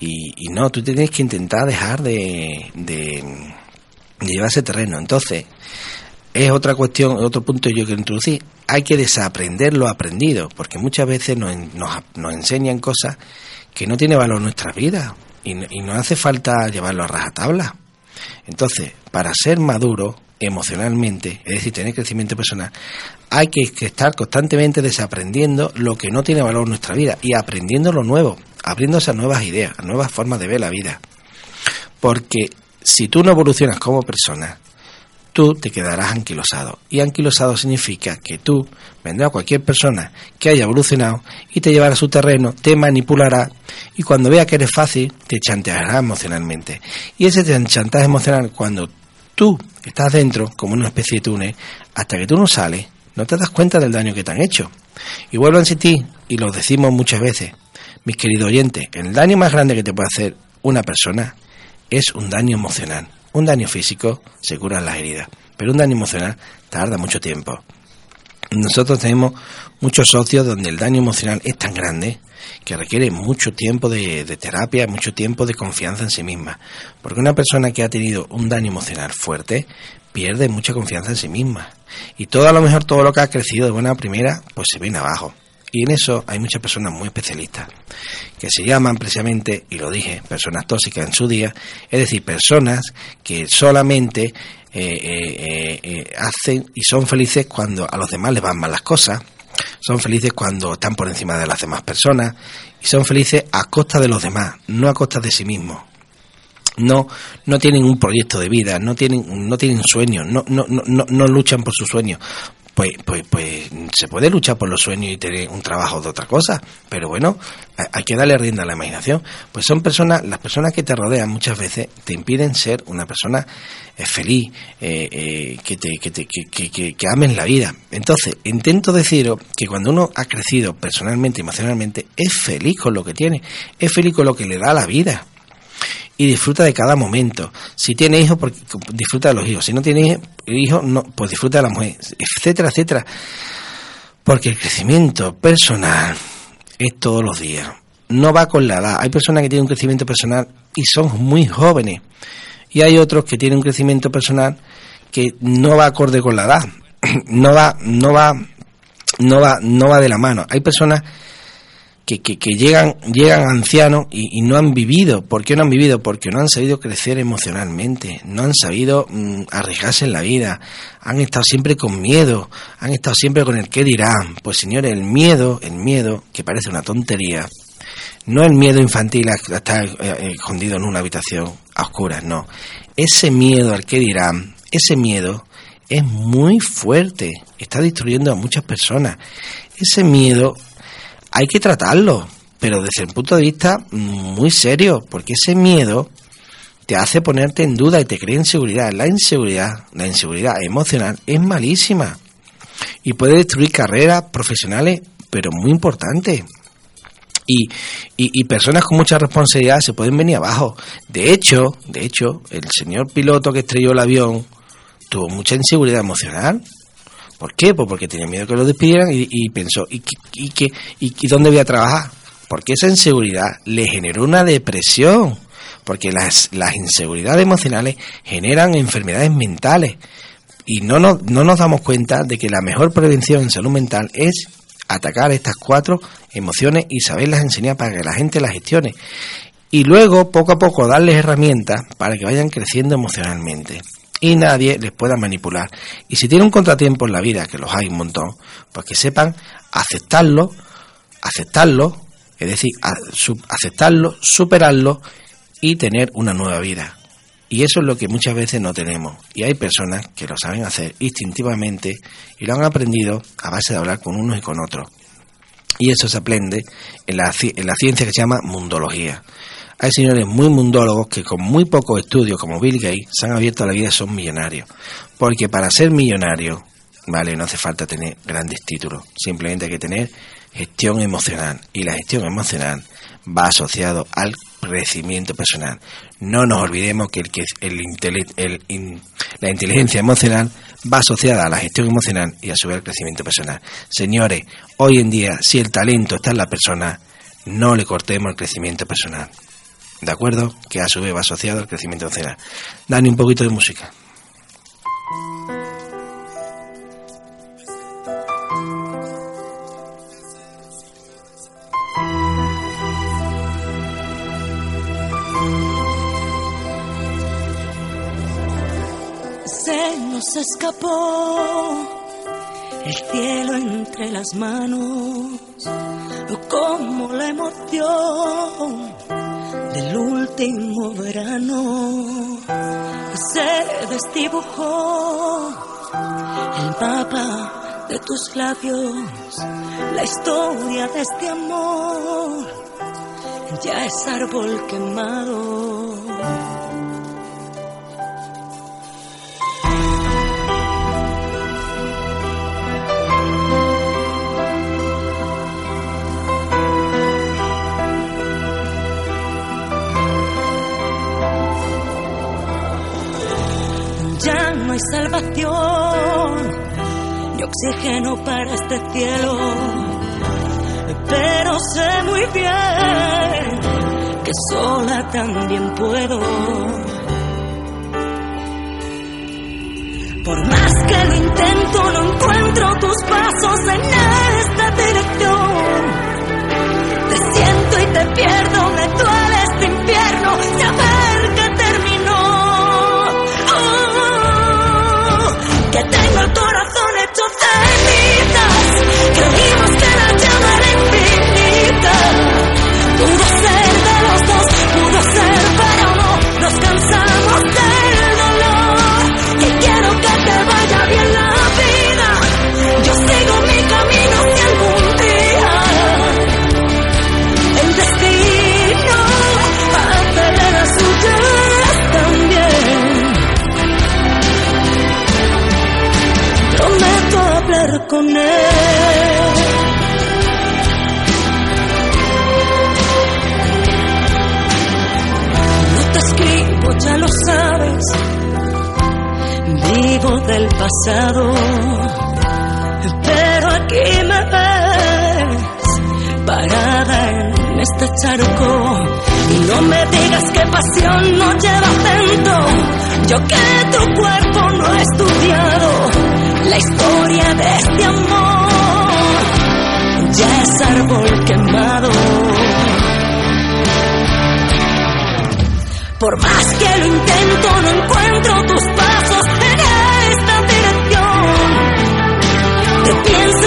y, no, tú tienes que intentar dejar de, de, llevar ese terreno. Entonces, es otra cuestión, otro punto que yo quiero introducir. Hay que desaprender lo aprendido, porque muchas veces nos, nos, enseñan cosas que no tienen valor en nuestras vidas y, y no hace falta llevarlo a rajatabla. Entonces, para ser maduro emocionalmente, es decir, tener crecimiento personal, hay que, estar constantemente desaprendiendo lo que no tiene valor en nuestra vida y aprendiendo lo nuevo, abriéndose a nuevas ideas, a nuevas formas de ver la vida. Porque si tú no evolucionas como persona, tú te quedarás anquilosado. Y anquilosado significa que tú vendrá cualquier persona que haya evolucionado y te llevará a su terreno, te manipulará y cuando vea que eres fácil, te chantajeará emocionalmente. Y ese chantaje emocional, cuando tú estás dentro, como una especie de túnel, hasta que tú no sales, no te das cuenta del daño que te han hecho. Y vuelvo a insistir, y lo decimos muchas veces, mis queridos oyentes, el daño más grande que te puede hacer una persona es un daño emocional. Un daño físico se curan las heridas, pero un daño emocional tarda mucho tiempo. Nosotros tenemos muchos socios donde el daño emocional es tan grande que requiere mucho tiempo de, terapia, mucho tiempo de confianza en sí misma. Porque una persona que ha tenido un daño emocional fuerte pierde mucha confianza en sí misma. Y todo a lo mejor todo lo que ha crecido de buena primera, pues se viene abajo. Y en eso hay muchas personas muy especialistas, que se llaman precisamente, y lo dije, personas tóxicas en su día, es decir, personas que solamente eh, eh, eh, hacen y son felices cuando a los demás les van mal las cosas, son felices cuando están por encima de las demás personas, y son felices a costa de los demás, no a costa de sí mismos no, no tienen un proyecto de vida, no tienen, no tienen sueños, no, no, no, no luchan por sus sueños. Pues, pues, pues se puede luchar por los sueños y tener un trabajo de otra cosa, pero bueno, hay que darle rienda a la imaginación. Pues son personas, las personas que te rodean muchas veces te impiden ser una persona eh, feliz, eh, eh, que, te, que, te, que, que, que amen la vida. Entonces, intento deciros que cuando uno ha crecido personalmente, emocionalmente, es feliz con lo que tiene, es feliz con lo que le da la vida y disfruta de cada momento. Si tiene hijos, pues disfruta de los hijos. Si no tiene hijos, no, pues disfruta de la mujer, etcétera, etcétera. Porque el crecimiento personal es todos los días. No va con la edad. Hay personas que tienen un crecimiento personal y son muy jóvenes. Y hay otros que tienen un crecimiento personal que no va acorde con la edad. [CLEARS THROAT] No va, no va, no va, no va de la mano. Hay personas que, que, llegan, llegan ancianos y, no han vivido. ¿Por qué no han vivido? Porque no han sabido crecer emocionalmente, no han sabido mm, arriesgarse en la vida, han estado siempre con miedo, han estado siempre con el qué dirán. Pues señores, el miedo, el miedo, que parece una tontería, no el miedo infantil a estar eh, eh, escondido en una habitación a oscuras, no. Ese miedo al qué dirán, ese miedo es muy fuerte, está destruyendo a muchas personas. Ese miedo hay que tratarlo, pero desde el punto de vista muy serio, porque ese miedo te hace ponerte en duda y te crea inseguridad. La inseguridad, la inseguridad emocional es malísima y puede destruir carreras profesionales, pero muy importantes. Y, y, personas con mucha responsabilidad se pueden venir abajo. De hecho, de hecho, el señor piloto que estrelló el avión tuvo mucha inseguridad emocional ¿Por qué? Pues porque tenía miedo que lo despidieran y, pensó, ¿y, y, y, ¿y dónde voy a trabajar? Porque esa inseguridad le generó una depresión, porque las, las inseguridades emocionales generan enfermedades mentales y no nos, no nos damos cuenta de que la mejor prevención en salud mental es atacar estas cuatro emociones y saberlas enseñar para que la gente las gestione. Y luego, poco a poco, darles herramientas para que vayan creciendo emocionalmente y nadie les pueda manipular. Y si tienen un contratiempo en la vida, que los hay un montón, pues que sepan aceptarlo, aceptarlo, es decir, aceptarlo, superarlo y tener una nueva vida. Y eso es lo que muchas veces no tenemos. Y hay personas que lo saben hacer instintivamente y lo han aprendido a base de hablar con unos y con otros. Y eso se aprende en la, en la ciencia que se llama mundología. Hay señores muy mundólogos que con muy pocos estudios, como Bill Gates, se han abierto a la vida y son millonarios. Porque para ser millonario, vale, no hace falta tener grandes títulos. Simplemente hay que tener gestión emocional. Y la gestión emocional va asociado al crecimiento personal. No nos olvidemos que, el, que el, el, la inteligencia emocional va asociada a la gestión emocional y a su vez al crecimiento personal. Señores, hoy en día, si el talento está en la persona, no le cortemos el crecimiento personal. ¿De acuerdo? Que a su vez va asociado al crecimiento emocional. Dani, un poquito de música. Se nos escapó el cielo entre las manos, como la emoción del último verano se desdibujó el mapa de tus labios, la historia de este amor ya es árbol quemado. Salvación, ni oxígeno para este cielo. Pero sé muy bien que sola también puedo. Por más que lo del pasado, pero aquí me ves parada en este charco. Y no me digas que pasión no lleva acento, yo que tu cuerpo no he estudiado la historia de este amor, ya es árbol quemado. Por más que lo intento, no encuentro tus pasos Te pienso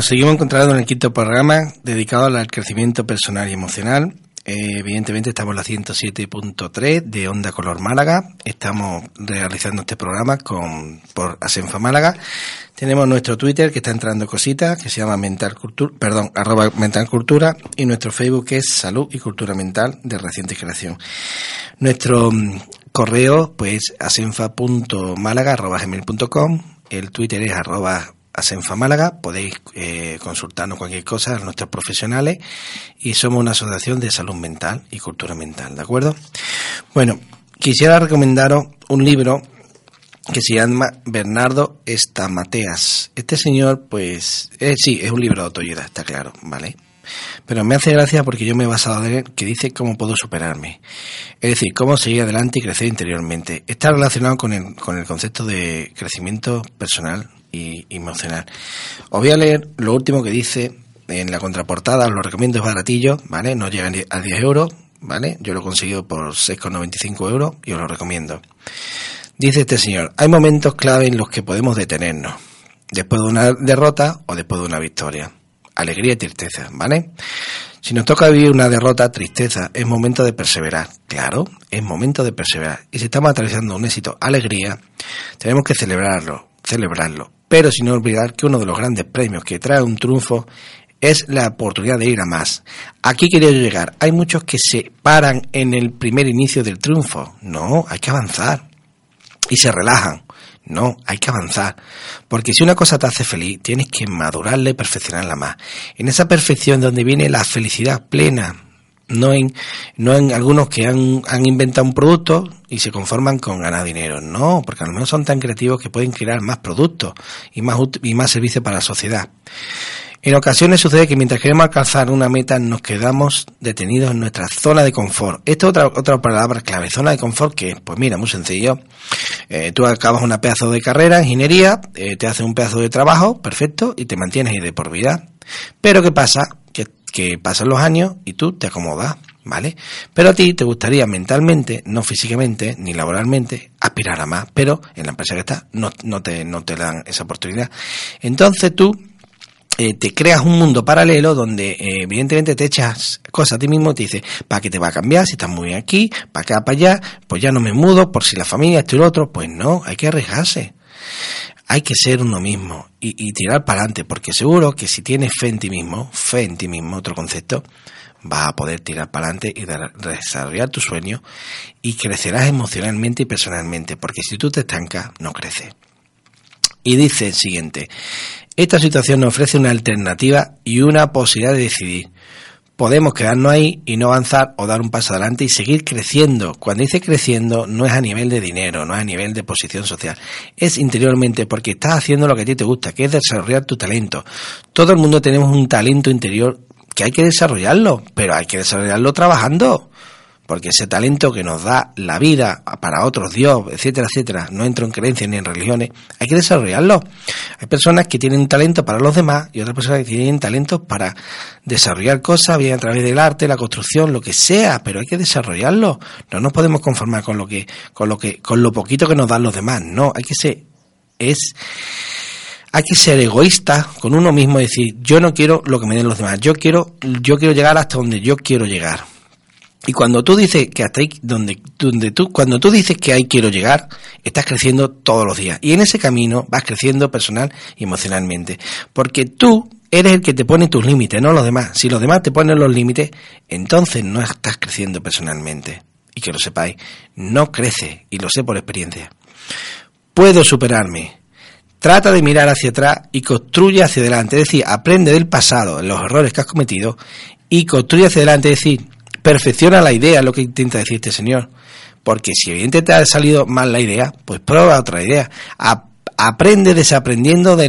nos seguimos encontrando en el quinto programa dedicado al crecimiento personal y emocional. Eh, evidentemente estamos en la 107.3 de Onda Color Málaga. Estamos realizando este programa con por Asenfa Málaga. Tenemos nuestro Twitter que está entrando cositas, que se llama Mental Cultura, perdón, arroba Mental Cultura, y nuestro Facebook que es Salud y Cultura Mental de reciente creación. Nuestro mm, correo, pues, asenfa.málaga.gmail.com, el Twitter es arroba Asenfa Málaga, podéis eh, consultarnos cualquier cosa a nuestros profesionales y somos una asociación de salud mental y cultura mental, ¿de acuerdo? Bueno, quisiera recomendaros un libro que se llama Bernardo Estamateas. Este señor, pues, eh, sí, es un libro de autoayuda, está claro, ¿vale? Pero me hace gracia porque yo me he basado en él que dice cómo puedo superarme. Es decir, cómo seguir adelante y crecer interiormente. Está relacionado con el, con el concepto de crecimiento personal y emocional. Os voy a leer lo último que dice en la contraportada, os lo recomiendo, es baratillo, ¿vale? No llega a 10 euros, ¿vale? Yo lo he conseguido por 6,95 euros y os lo recomiendo. Dice este señor, hay momentos clave en los que podemos detenernos, después de una derrota o después de una victoria. Alegría y tristeza, ¿vale? Si nos toca vivir una derrota, tristeza, es momento de perseverar. Claro, es momento de perseverar. Y si estamos atravesando un éxito, alegría, tenemos que celebrarlo, celebrarlo. Pero sin olvidar que uno de los grandes premios que trae un triunfo es la oportunidad de ir a más. Aquí quería llegar. Hay muchos que se paran en el primer inicio del triunfo. No, hay que avanzar. Y se relajan. No, hay que avanzar. Porque si una cosa te hace feliz, tienes que madurarla y perfeccionarla más. En esa perfección donde viene la felicidad plena. No en, no en algunos que han, han inventado un producto y se conforman con ganar dinero. No, porque a lo mejor son tan creativos que pueden crear más productos y más, y más servicios para la sociedad. En ocasiones sucede que mientras queremos alcanzar una meta nos quedamos detenidos en nuestra zona de confort. Esta es otra, otra palabra clave, zona de confort que, pues mira, muy sencillo. Eh, tú acabas una pedazo de carrera, ingeniería, eh, te haces un pedazo de trabajo, perfecto, y te mantienes ahí de por vida. Pero ¿qué pasa? Que, que pasan los años y tú te acomodas, ¿vale? Pero a ti te gustaría mentalmente, no físicamente, ni laboralmente, aspirar a más, pero en la empresa que estás no, no, te, no te dan esa oportunidad. Entonces tú eh, te creas un mundo paralelo donde eh, evidentemente te echas cosas a ti mismo te dices, ¿para qué te va a cambiar si estás muy bien aquí? ¿Para acá, para allá? Pues ya no me mudo por si la familia, esto y lo otro. Pues no, hay que arriesgarse. Hay que ser uno mismo y, tirar para adelante, porque seguro que si tienes fe en ti mismo, fe en ti mismo, otro concepto, vas a poder tirar para adelante y de- desarrollar tu sueño y crecerás emocionalmente y personalmente, porque si tú te estancas, no creces. Y dice el siguiente, esta situación nos ofrece una alternativa y una posibilidad de decidir. Podemos quedarnos ahí y no avanzar o dar un paso adelante y seguir creciendo. Cuando dice creciendo no es a nivel de dinero, no es a nivel de posición social, es interiormente porque estás haciendo lo que a ti te gusta, que es desarrollar tu talento. Todo el mundo tenemos un talento interior que hay que desarrollarlo, pero hay que desarrollarlo trabajando porque ese talento que nos da la vida para otros, Dios, etcétera, etcétera, no entro en creencias ni en religiones, hay que desarrollarlo. Hay personas que tienen talento para los demás y otras personas que tienen talento para desarrollar cosas, bien a través del arte, la construcción, lo que sea, pero hay que desarrollarlo. No nos podemos conformar con lo que, con lo que, con lo poquito que nos dan los demás. No, hay que ser, es, hay que ser egoísta con uno mismo y decir, yo no quiero lo que me den los demás, yo quiero, yo quiero llegar hasta donde yo quiero llegar y cuando tú dices que hasta ahí, donde, tú, cuando tú dices que ahí quiero llegar, estás creciendo todos los días. Y en ese camino vas creciendo personal y emocionalmente. Porque tú eres el que te pone tus límites, no los demás. Si los demás te ponen los límites, entonces no estás creciendo personalmente. Y que lo sepáis, no crece, y lo sé por experiencia. Puedo superarme. Trata de mirar hacia atrás y construye hacia adelante. Es decir, aprende del pasado, los errores que has cometido, y construye hacia adelante. Es decir, perfecciona la idea, lo que intenta decir este señor. Porque si evidentemente te ha salido mal la idea, pues prueba otra idea. aprende desaprendiendo de,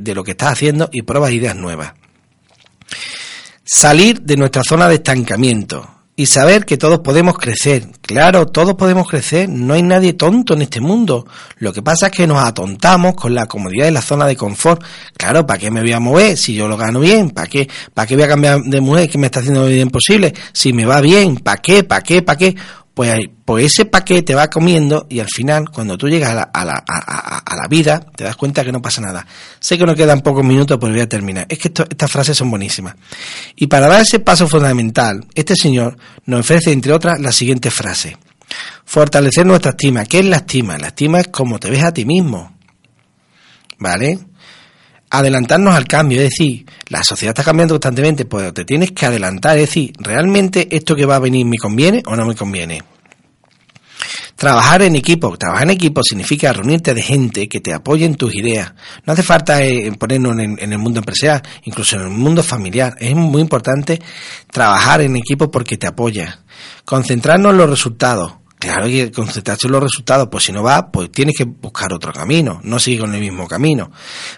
de lo que estás haciendo y prueba ideas nuevas. Salir de nuestra zona de estancamiento y saber que todos podemos crecer. Claro, todos podemos crecer, no hay nadie tonto en este mundo. Lo que pasa es que nos atontamos con la comodidad de la zona de confort. Claro, ¿para qué me voy a mover si yo lo gano bien? ¿Para qué? ¿Para qué voy a cambiar de mujer que me está haciendo bien posible? Si me va bien, ¿para qué? ¿Para qué? ¿Para qué? Pues, pues ese paquete va comiendo y al final, cuando tú llegas a la, a, la, a, la, vida, te das cuenta que no pasa nada. Sé que nos quedan pocos minutos, pero voy a terminar. Es que estas frases son buenísimas. Y para dar ese paso fundamental, este señor nos ofrece, entre otras, la siguiente frase. Fortalecer nuestra estima. ¿Qué es la estima? La estima es como te ves a ti mismo. ¿Vale? Adelantarnos al cambio, es decir, la sociedad está cambiando constantemente, pues te tienes que adelantar, es decir, ¿realmente esto que va a venir me conviene o no me conviene? Trabajar en equipo. Trabajar en equipo significa reunirte de gente que te apoye en tus ideas. No hace falta eh, ponernos en, el mundo empresarial, incluso en el mundo familiar. Es muy importante trabajar en equipo porque te apoya. Concentrarnos en los resultados. Claro que concentrarse en los resultados, pues si no va, pues tienes que buscar otro camino, no sigue con el mismo camino.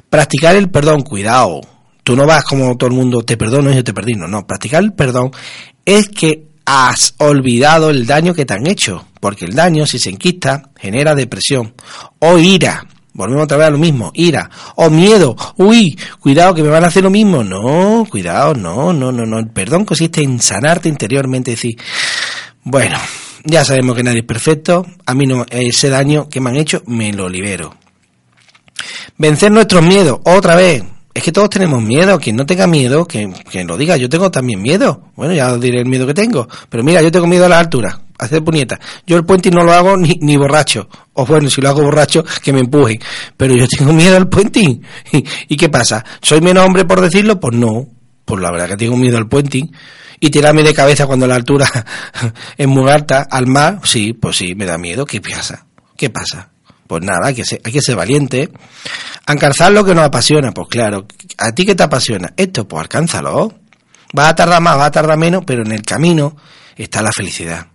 Practicar el perdón, cuidado. Tú no vas como todo el mundo, te perdono y yo te perdí. No, no, practicar el perdón es que has olvidado el daño que te han hecho, porque el daño, si se enquista, genera depresión o ira. Volvemos otra vez a lo mismo, ira o miedo. Uy, cuidado que me van a hacer lo mismo. No, cuidado, no, no, no, no. El perdón consiste en sanarte interiormente, decir, bueno, ya sabemos que nadie es perfecto, a mí no, ese daño que me han hecho me lo libero. Vencer nuestros miedos, otra vez. Es que todos tenemos miedo, quien no tenga miedo, que, lo diga, yo tengo también miedo. Bueno, ya os diré el miedo que tengo. Pero mira, yo tengo miedo a la altura, a hacer puñeta. Yo el puente no lo hago ni, ni borracho. O bueno, si lo hago borracho, que me empujen. Pero yo tengo miedo al puenting. [LAUGHS] ¿Y, qué pasa? ¿Soy menos hombre por decirlo? Pues no. Pues la verdad que tengo miedo al puenting y tirarme de cabeza cuando la altura [LAUGHS] es muy alta al mar, sí, pues sí, me da miedo. ¿Qué pasa? ¿Qué pasa? Pues nada, hay que ser, hay que ser valiente. Alcanzar lo que nos apasiona, pues claro. ¿A ti qué te apasiona? Esto, pues alcánzalo. Va a tardar más, va a tardar menos, pero en el camino está la felicidad.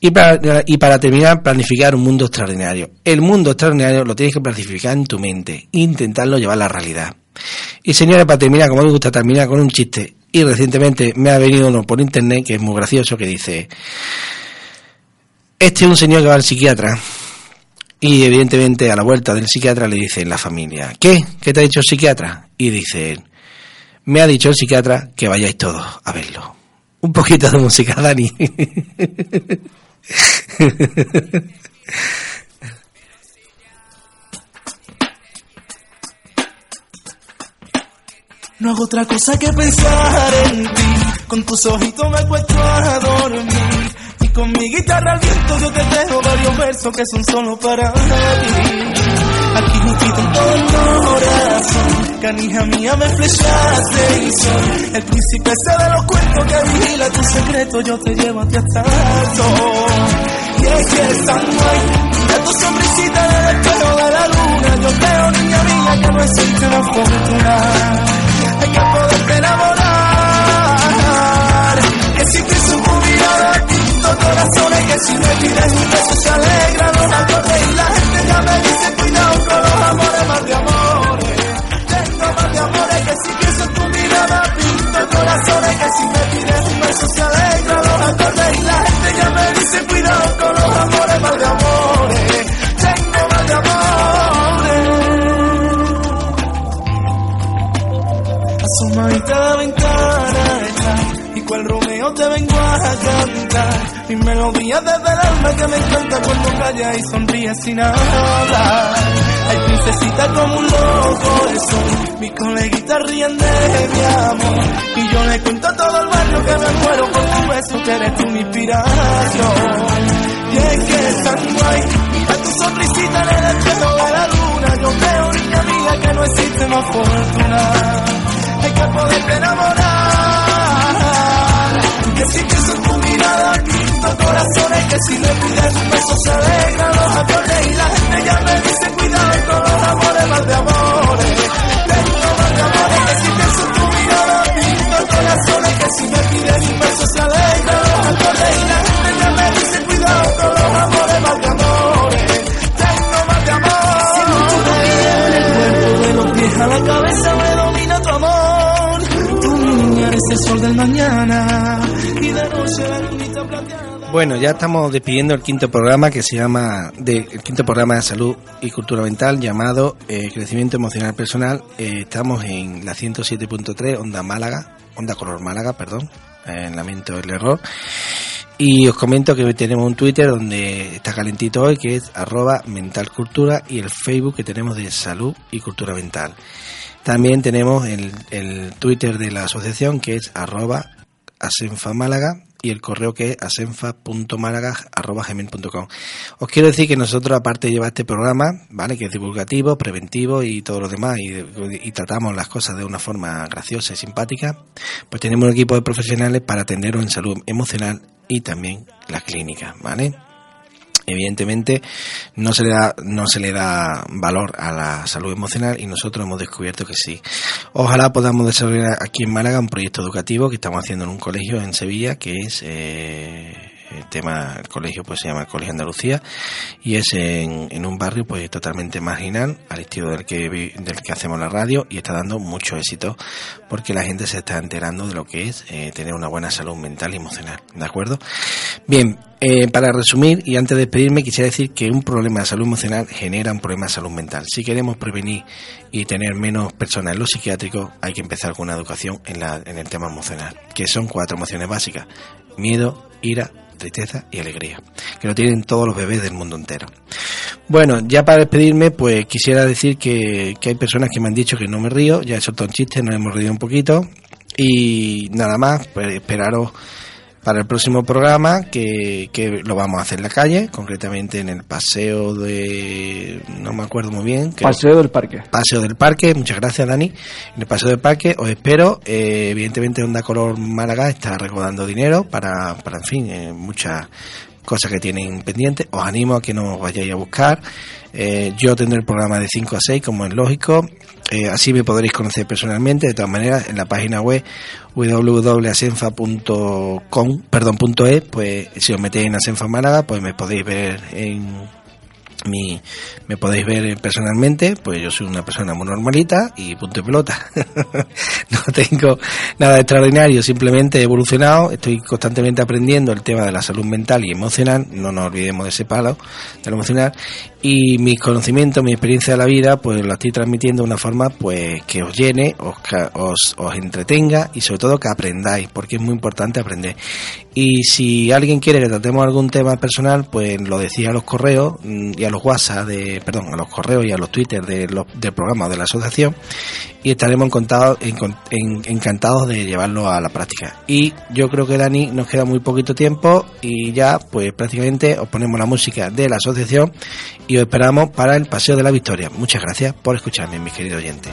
Y para, y para terminar, planificar un mundo extraordinario. El mundo extraordinario lo tienes que planificar en tu mente, intentarlo llevar a la realidad. Y señores, para terminar, como me gusta terminar con un chiste, y recientemente me ha venido uno por internet que es muy gracioso que dice, este es un señor que va al psiquiatra y evidentemente a la vuelta del psiquiatra le dice la familia, ¿qué? ¿Qué te ha dicho el psiquiatra? Y dice, me ha dicho el psiquiatra que vayáis todos a verlo. Un poquito de música, Dani. [LAUGHS] No hago otra cosa que pensar en ti. Con tus ojitos me cuesto a dormir. Y con mi guitarra al viento yo te dejo varios versos que son solo para ti. Aquí justito en todo el corazón. Canija mía me flechaste y soy el príncipe ese de los cuentos que vigila tu secreto. Yo te llevo hasta el sol. Y es que Si me pides tu beso se alegra los balcones y la gente ya me dice cuidado con los amores más de amores. Tengo más de amores que si pienso en tu mirada pinto corazones que si me pides tu beso se alegra los balcones y la gente ya me dice cuidado con los amores más de amores. Tengo más de amores. Asomadita la ventana y cual Romeo te venga a. Mi melodía desde el alma que me encanta cuando calla y sonríe sin hablar. Ay, princesita como un loco eso. Mis coleguitas ríen de mi amor. Y yo le cuento a todo el barrio que me muero por tu beso, que eres tú mi inspiración. Y es que es tan guay. Mira tu sonrisita en el espejo de la luna. Yo veo, niña mía, que no existe más fortuna. Hay que poderte enamorar. Que si pienso en tu mirada, pinto corazones. Que si le pides un beso, se alegran los acordes. Y la gente ya me dice, cuidado con los amores, mal de amores. Tengo mal de amores. Que si pienso en tu mirada, pinto corazones. Que si me pides un beso, se alegran los acordes. Y la gente ya me dice, cuidado con los amores, mal de amores. Tengo mal de amores. El cuerpo de los pies a la cabeza me domina tu amor. Tu niña eres el sol del mañana. Bueno, ya estamos despidiendo el quinto programa que se llama el quinto programa de salud y cultura mental llamado eh, Crecimiento Emocional Personal. Eh, estamos en la 107.3 Onda Málaga, Onda Color Málaga, perdón. Eh, lamento el error. Y os comento que hoy tenemos un Twitter donde está calentito hoy, que es arroba mentalcultura, y el Facebook que tenemos de salud y cultura mental. También tenemos el, el Twitter de la asociación, que es arroba asenfa málaga, y el correo que es asenfa.málaga.gmail.com. Os quiero decir que nosotros, aparte de llevar este programa, ¿vale? Que es divulgativo, preventivo y todo lo demás, y, y tratamos las cosas de una forma graciosa y simpática, pues tenemos un equipo de profesionales para atenderos en salud emocional y también la clínica, ¿vale? Evidentemente no se le da no se le da valor a la salud emocional y nosotros hemos descubierto que sí. Ojalá podamos desarrollar aquí en Málaga un proyecto educativo que estamos haciendo en un colegio en Sevilla que es eh, el tema el colegio pues se llama el Colegio Andalucía y es en, un barrio pues totalmente marginal al estilo del que del que hacemos la radio y está dando mucho éxito porque la gente se está enterando de lo que es eh, tener una buena salud mental y emocional de acuerdo bien eh, para resumir y antes de despedirme quisiera decir que un problema de salud emocional genera un problema de salud mental. Si queremos prevenir y tener menos personas en los psiquiátricos hay que empezar con una educación en, la, en el tema emocional que son cuatro emociones básicas miedo ira tristeza y alegría, que lo tienen todos los bebés del mundo entero. Bueno, ya para despedirme, pues quisiera decir que, que hay personas que me han dicho que no me río, ya he soltado un chiste, nos hemos reído un poquito, y nada más, pues esperaros para el próximo programa que, que lo vamos a hacer en la calle, concretamente en el paseo de... no me acuerdo muy bien. creo- Paseo del parque. Paseo del Parque, muchas gracias Dani. En el Paseo del Parque os espero. Eh, evidentemente Onda Color Málaga está recaudando dinero para, para en fin, eh, muchas cosas que tienen pendientes. Os animo a que nos vayáis a buscar. Eh, yo tendré el programa de 5 a 6, como es lógico. Eh, así me podréis conocer personalmente. De todas maneras, en la página web www.asenfa.com, perdón, punto .es, pues si os metéis en Asenfa Málaga, pues me podéis ver en mi, me podéis ver personalmente, pues yo soy una persona muy normalita y punto de pelota. [LAUGHS] no tengo nada extraordinario, simplemente he evolucionado, estoy constantemente aprendiendo el tema de la salud mental y emocional, no nos olvidemos de ese palo, de lo emocional, y mis conocimientos, mi experiencia de la vida, pues la estoy transmitiendo de una forma pues que os llene, os, os, os entretenga y sobre todo que aprendáis, porque es muy importante aprender. Y si alguien quiere que tratemos algún tema personal, pues lo decía a los correos mm, y a los WhatsApp, de, perdón, a los correos y a los Twitter de los, del programa o de la asociación y estaremos encantados, en- en- encantados de llevarlo a la práctica. Y yo creo que Dani nos queda muy poquito tiempo y ya pues prácticamente os ponemos la música de la asociación y os esperamos para el Paseo de la Victoria. Muchas gracias por escucharme, mis queridos oyentes.